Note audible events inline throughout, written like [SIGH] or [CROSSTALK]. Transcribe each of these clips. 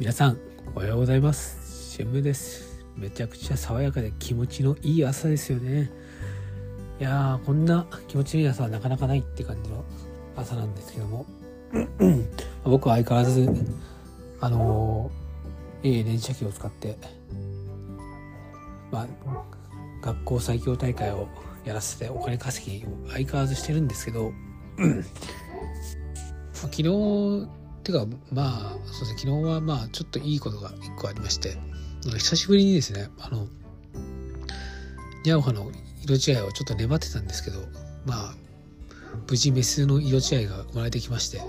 皆さんおはようございます。シェムです。めちゃくちゃ爽やかで気持ちのいい朝ですよね。いやーこんな気持ちのいい朝はなかなかないって感じの朝なんですけども。[CLEARS THROAT] 僕は相変わらずあのー、ええ電車機を使ってまあ学校最強大会をやらせてお金稼ぎを相変わらずしてるんですけど、[CLEARS THROAT] 昨日てかまあそうですね昨日はまあちょっといいことが1個ありまして久しぶりにですねあのニャオハの色違いをちょっと粘ってたんですけどまあ無事メスの色違いが生まれてきまして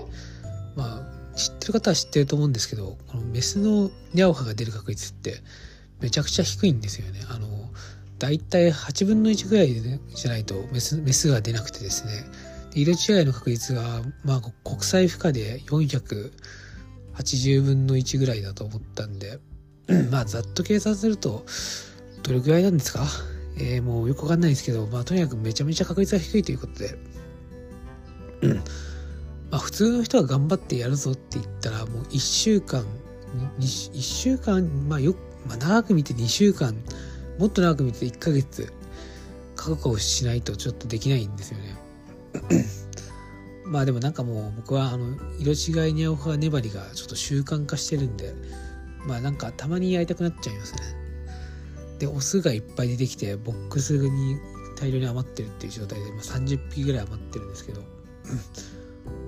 まあ知ってる方は知ってると思うんですけどこのメスのニャオハが出る確率ってめちゃくちゃ低いんですよね。あの大体8分の1ぐらい、じゃないとメスメスが出なくてですね色違いの確率が、まあ、国際負荷で480分の1ぐらいだと思ったんで、まあ、ざっと計算すると、どれぐらいなんですか？えー、もうよくわかんないですけど、まあ、とにかくめちゃめちゃ確率が低いということで、まあ、普通の人は頑張ってやるぞって言ったら、もう1週間、1週間、まあよ、まあ、長く見て2週間、もっと長く見て1ヶ月、覚悟をしないとちょっとできないんですよね。[CLEARS THROAT] まあでもなんかもう僕はあの色違いに合う派粘りがちょっと習慣化してるんでまあなんかたまにやりたくなっちゃいますね。でオスがいっぱい出てきてボックスに大量に余ってるっていう状態で、ま、30匹ぐらい余ってるんですけど、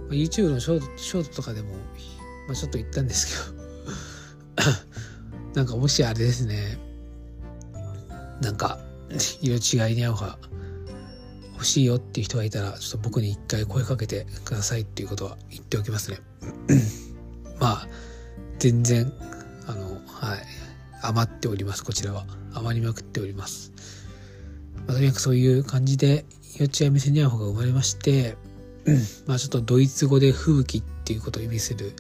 ま、YouTube のショートショートとかでも、まあ、ちょっと言ったんですけど [LAUGHS] なんかもしあれですね。なんか色違いに合う派欲しいよっていう人がいたら、ちょっと僕に一回声かけてくださいっていうことは言っておきますね。まあ、全然、あの、はい、余っております、こちらは。余りまくっております。まあ、とにかくそういう感じで、幼稚園店に合う方が生まれまして、まあちょっとドイツ語で吹雪っていうことを意味する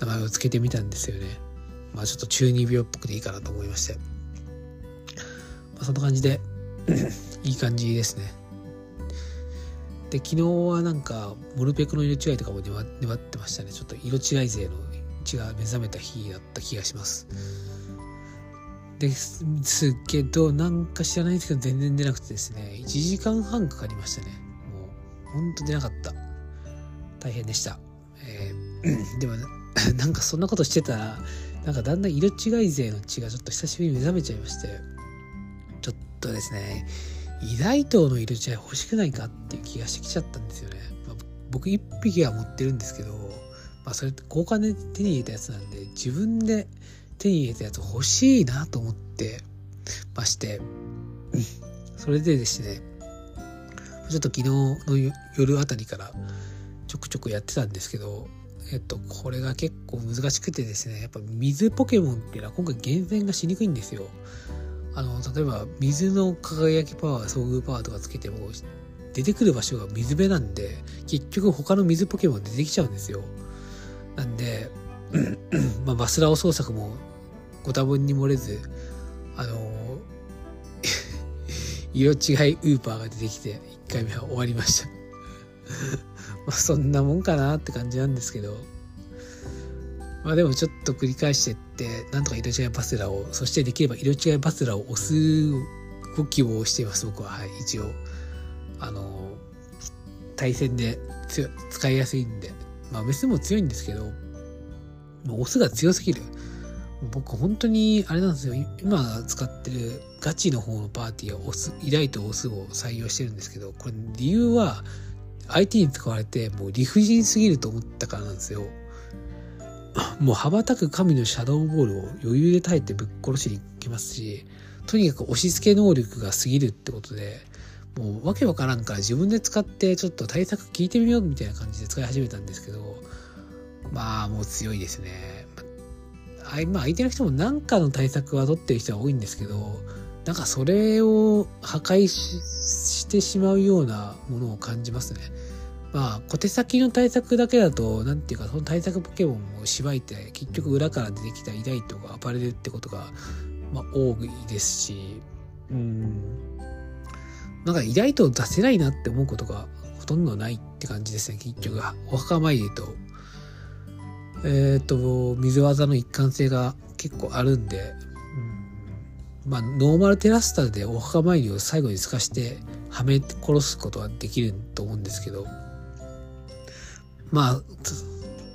名前を付けてみたんですよね。まあちょっと中二病っぽくていいかなと思いまして。まあそんな感じで、いい感じですね。で昨日はなんかモルペクの色違いとかも粘ってましたね。ちょっと色違い勢の血が目覚めた日だった気がします。ですけどなんか知らないんですけど全然出なくてですね1時間半かかりましたね。もうほんと出なかった。大変でした、えー、でも [CLEARS THROAT] なんかそんなことしてたらなんかだんだん色違い勢の血がちょっと久しぶりに目覚めちゃいましてちょっとですねイダイトウの色違い欲しくないかっていう気がしてきちゃったんですよね。まあ、僕1匹は持ってるんですけど、まあ、それ交換で手に入れたやつなんで自分で手に入れたやつ欲しいなと思ってまして、それでですねちょっと昨日の夜あたりからちょくちょくやってたんですけどえっと、これが結構難しくてですね、やっぱ水ポケモンっていうのは今回厳選がしにくいんですよ。あの例えば水の輝きパワー遭遇パワーとかつけても出てくる場所が水辺なんで結局他の水ポケモン出てきちゃうんですよ。なんで [CLEARS THROAT] まあバスラオ捜索もご多分に漏れずあの [LAUGHS] 色違いウーパーが出てきて1回目は終わりました。[LAUGHS] まあそんなもんかなって感じなんですけど。まあでもちょっと繰り返してって、なんとか色違いバスラを、そしてできれば色違いバスラを押す動きをしています、僕は。はい、一応。あの、対戦で使いやすいんで。まあメスも強いんですけどもう、オスが強すぎる。僕本当にあれなんですよ。今使ってるガチの方のパーティーはオス、イライとオスを採用してるんですけど、これ理由は相手に使われてもう理不尽すぎると思ったからなんですよ。もう羽ばたく神のシャドウボールを余裕で耐えてぶっ殺しに行きますし、とにかく押し付け能力が過ぎるってことで、もうわけわからんから自分で使ってちょっと対策聞いてみようみたいな感じで使い始めたんですけど、まあもう強いですね。まあ相手の人も何かの対策は取ってる人は多いんですけど、なんかそれを破壊してしまうようなものを感じますね。まあ、小手先の対策だけだと、なんていうか、その対策ポケモンをしばいて、結局裏から出てきたイライトが暴れるってことが、まあ、多いですし、うん。なんかイライトを出せないなって思うことがほとんどないって感じですね、結局。お墓参りと、えっ、と、水技の一貫性が結構あるんで、うん、まあ、ノーマルテラスターでお墓参りを最後に透かして、はめて殺すことはできると思うんですけど、まあ、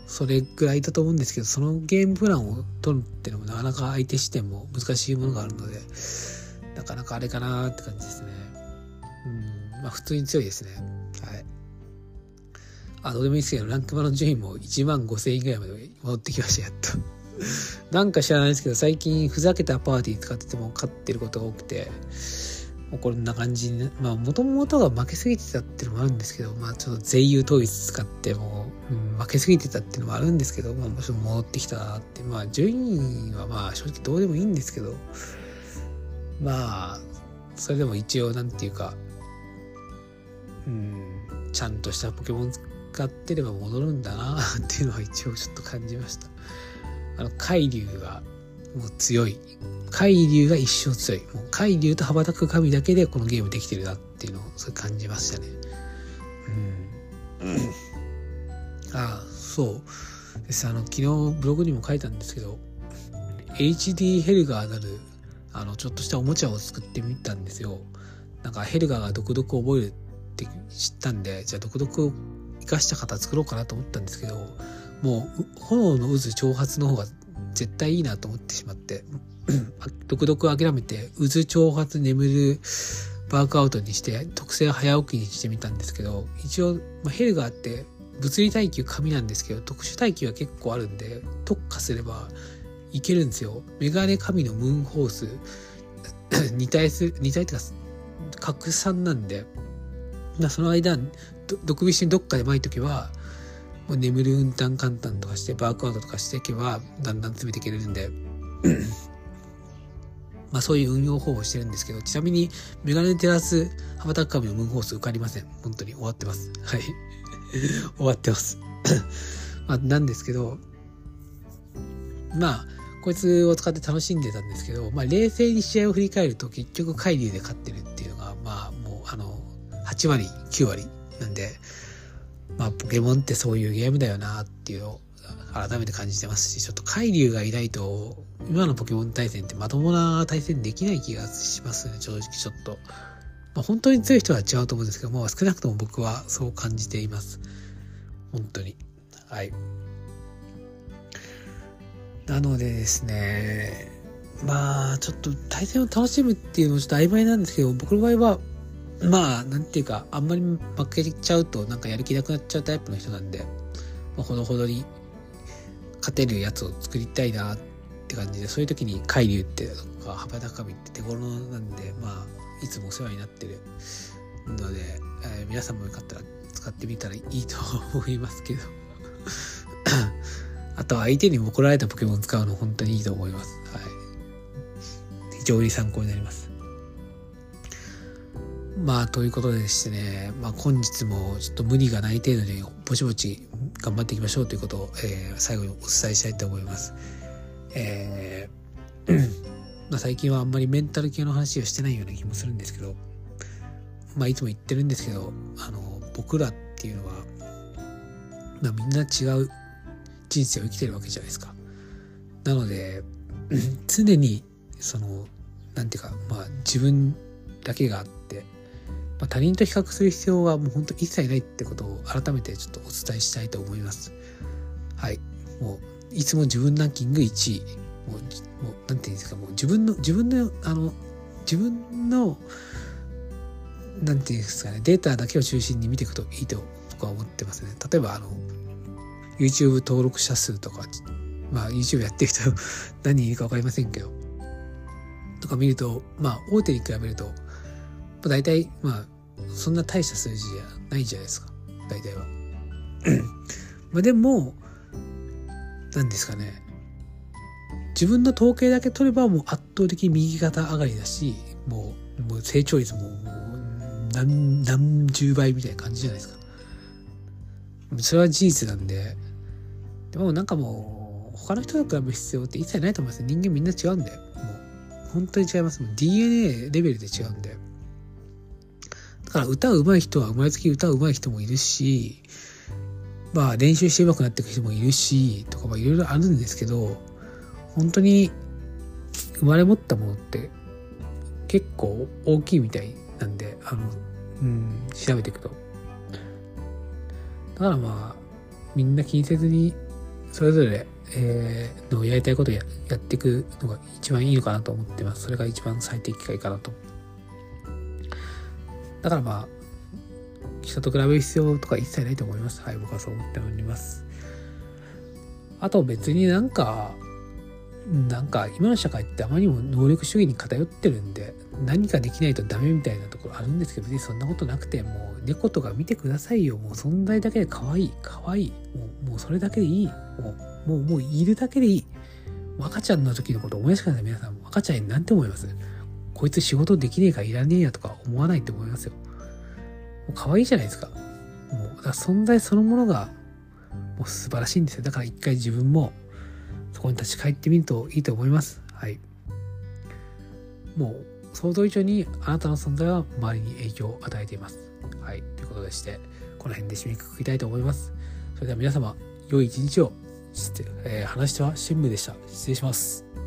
それぐらいだと思うんですけど、そのゲームプランを取るっていうのもなかなか相手視点も難しいものがあるので、なかなかあれかなって感じですね。うん、まあ普通に強いですね。はい。あ、どうでもいいですけど、ランクマの順位も1万5000円ぐらいまで戻ってきました、やっと。[LAUGHS] なんか知らないですけど、最近ふざけたパーティー使ってても勝ってることが多くて、もうこんな感じに、まあ、もともとが負けすぎてたっていうのもあるんですけど、まあ、ちょっと税優統一使ってもう、ん、負けすぎてたっていうのもあるんですけど、まあ、もちろん戻ってきたなって、まあ、順位はまあ、正直どうでもいいんですけど、まあ、それでも一応、なんていうか、うん、ちゃんとしたポケモン使ってれば戻るんだなっていうのは一応ちょっと感じました。あの、海流がもう強い。海流が一生強い。もう海流と羽ばたく神だけでこのゲームできてるなっていうのをそれ感じましたね。うん。ああ、そうですあの、昨日ブログにも書いたんですけど、HD ヘルガーなる、あの、ちょっとしたおもちゃを作ってみたんですよ。なんかヘルガーが毒々を覚えるって知ったんで、じゃあ毒々を生かした型作ろうかなと思ったんですけど、もう炎の渦挑発の方が絶対いいなと思ってしまって、[CLEARS THROAT] 独々諦めて、渦挑発眠るバークアウトにして、特性早起きにしてみたんですけど、一応、まあ、ヘルガーって物理耐久紙なんですけど、特殊耐久は結構あるんで、特化すればいけるんですよ。メガネ紙のムーンホース、[CLEARS THROAT] 2体する、2体ってか、拡散なんで、その間、毒菱にどっかで巻いとけば、もう眠る運転簡単とかしてバークアウトとかしていけばだんだん詰めていけるんで。まあそういう運用方法をしてるんですけどちなみにメガネテラス羽ばたく神のムーンホース受かりません。本当に終わってます。はい。[LAUGHS] 終わってます。まあなんですけどまあこいつを使って楽しんでたんですけど、まあ、冷静に試合を振り返ると結局海流で勝ってるっていうのがまあもうあの8割9割なんでまあ、ポケモンってそういうゲームだよなっていうのを改めて感じてますし、ちょっと海流がいないと、今のポケモン対戦ってまともな対戦できない気がしますね、正直ちょっと。まあ、本当に強い人は違うと思うんですけど、も少なくとも僕はそう感じています。本当に。はい。なのでですね、まあ、ちょっと対戦を楽しむっていうのはちょっと曖昧なんですけど、僕の場合は、まあ、なんていうか、あんまり負けちゃうとなんかやる気なくなっちゃうタイプの人なんで、まあ、ほどほどに勝てるやつを作りたいなって感じで、そういう時に海流ってとか、幅高みって手頃なんで、まあ、いつもお世話になってるので、えー、皆さんもよかったら使ってみたらいいと思いますけど [LAUGHS] あとは相手に怒られたポケモン使うの本当にいいと思います。はい。非常に参考になります。まあ、ということでしてね、まあ、本日もちょっと無理がない程度にぼちぼち頑張っていきましょうということを、えー、最後にお伝えしたいと思います。えー [CLEARS THROAT] まあ、最近はあんまりメンタル系の話をしてないような気もするんですけど、まあ、いつも言ってるんですけど、あの、僕らっていうのは、まあ、みんな違う人生を生きてるわけじゃないですか。なので、[CLEARS THROAT] 常に、その、なんていうか、まあ、自分だけがあって、まあ、他人と比較する必要はもう本当一切ないってことを改めてちょっとお伝えしたいと思います。はい。もう、いつも自分ランキング1位。もう、もうなんていうんですか、もう自分の、自分の、あの、自分の、なんていうんですかね、データだけを中心に見ていくといいと僕は思ってますね。例えば、あの、YouTube 登録者数とか、まあ YouTube やってる人 [LAUGHS] 何人いるか分かりませんけど、とか見ると、まあ大手に比べると、大体、まあ、そんな大した数字じゃないじゃないですか。大体は。[CLEARS THROAT] まあでも、何ですかね。自分の統計だけ取ればもう圧倒的右肩上がりだし、もう、もう成長率ももう何、何十倍みたいな感じじゃないですか。それは事実なんで、でもなんかもう、他の人と比べる必要って一切ないと思います人間みんな違うんで、もう、本当に違います。DNA レベルで違うんで。だから歌うまい人は生まれつき歌うまい人もいるし、まあ練習して上手くなっていく人もいるし、とかいろいろあるんですけど、本当に生まれ持ったものって結構大きいみたいなんで、あの、うん、調べていくと。だからまあ、みんな気にせずに、それぞれ、えー、のやりたいことややっていくのが一番いいのかなと思ってます。それが一番最適解かなと。だからまあ、人と比べる必要とか一切ないと思います。はい、僕はそう思っております。あと別になんか、なんか今の社会ってあまりにも能力主義に偏ってるんで何かできないとダメみたいなところあるんですけど別にそんなことなくてもう猫とか見てくださいよ。もう存在だけで可愛い可愛い。もうもうそれだけでいい。もうもうもういるだけでいい。赤ちゃんの時のこと思い出してください皆さん。赤ちゃんに何て思います？こいつ仕事できねえかいらねえやとか思わないと思いますよもう可愛いじゃないですかもうだ存在そのものがもう素晴らしいんですよだから一回自分もそこに立ち返ってみるといいと思います。はい。もう想像以上にあなたの存在は周りに影響を与えています。はい。ということでして、この辺で締めくくりたいと思います。それでは皆様、良い一日を。えー、話しては新聞でした。失礼します。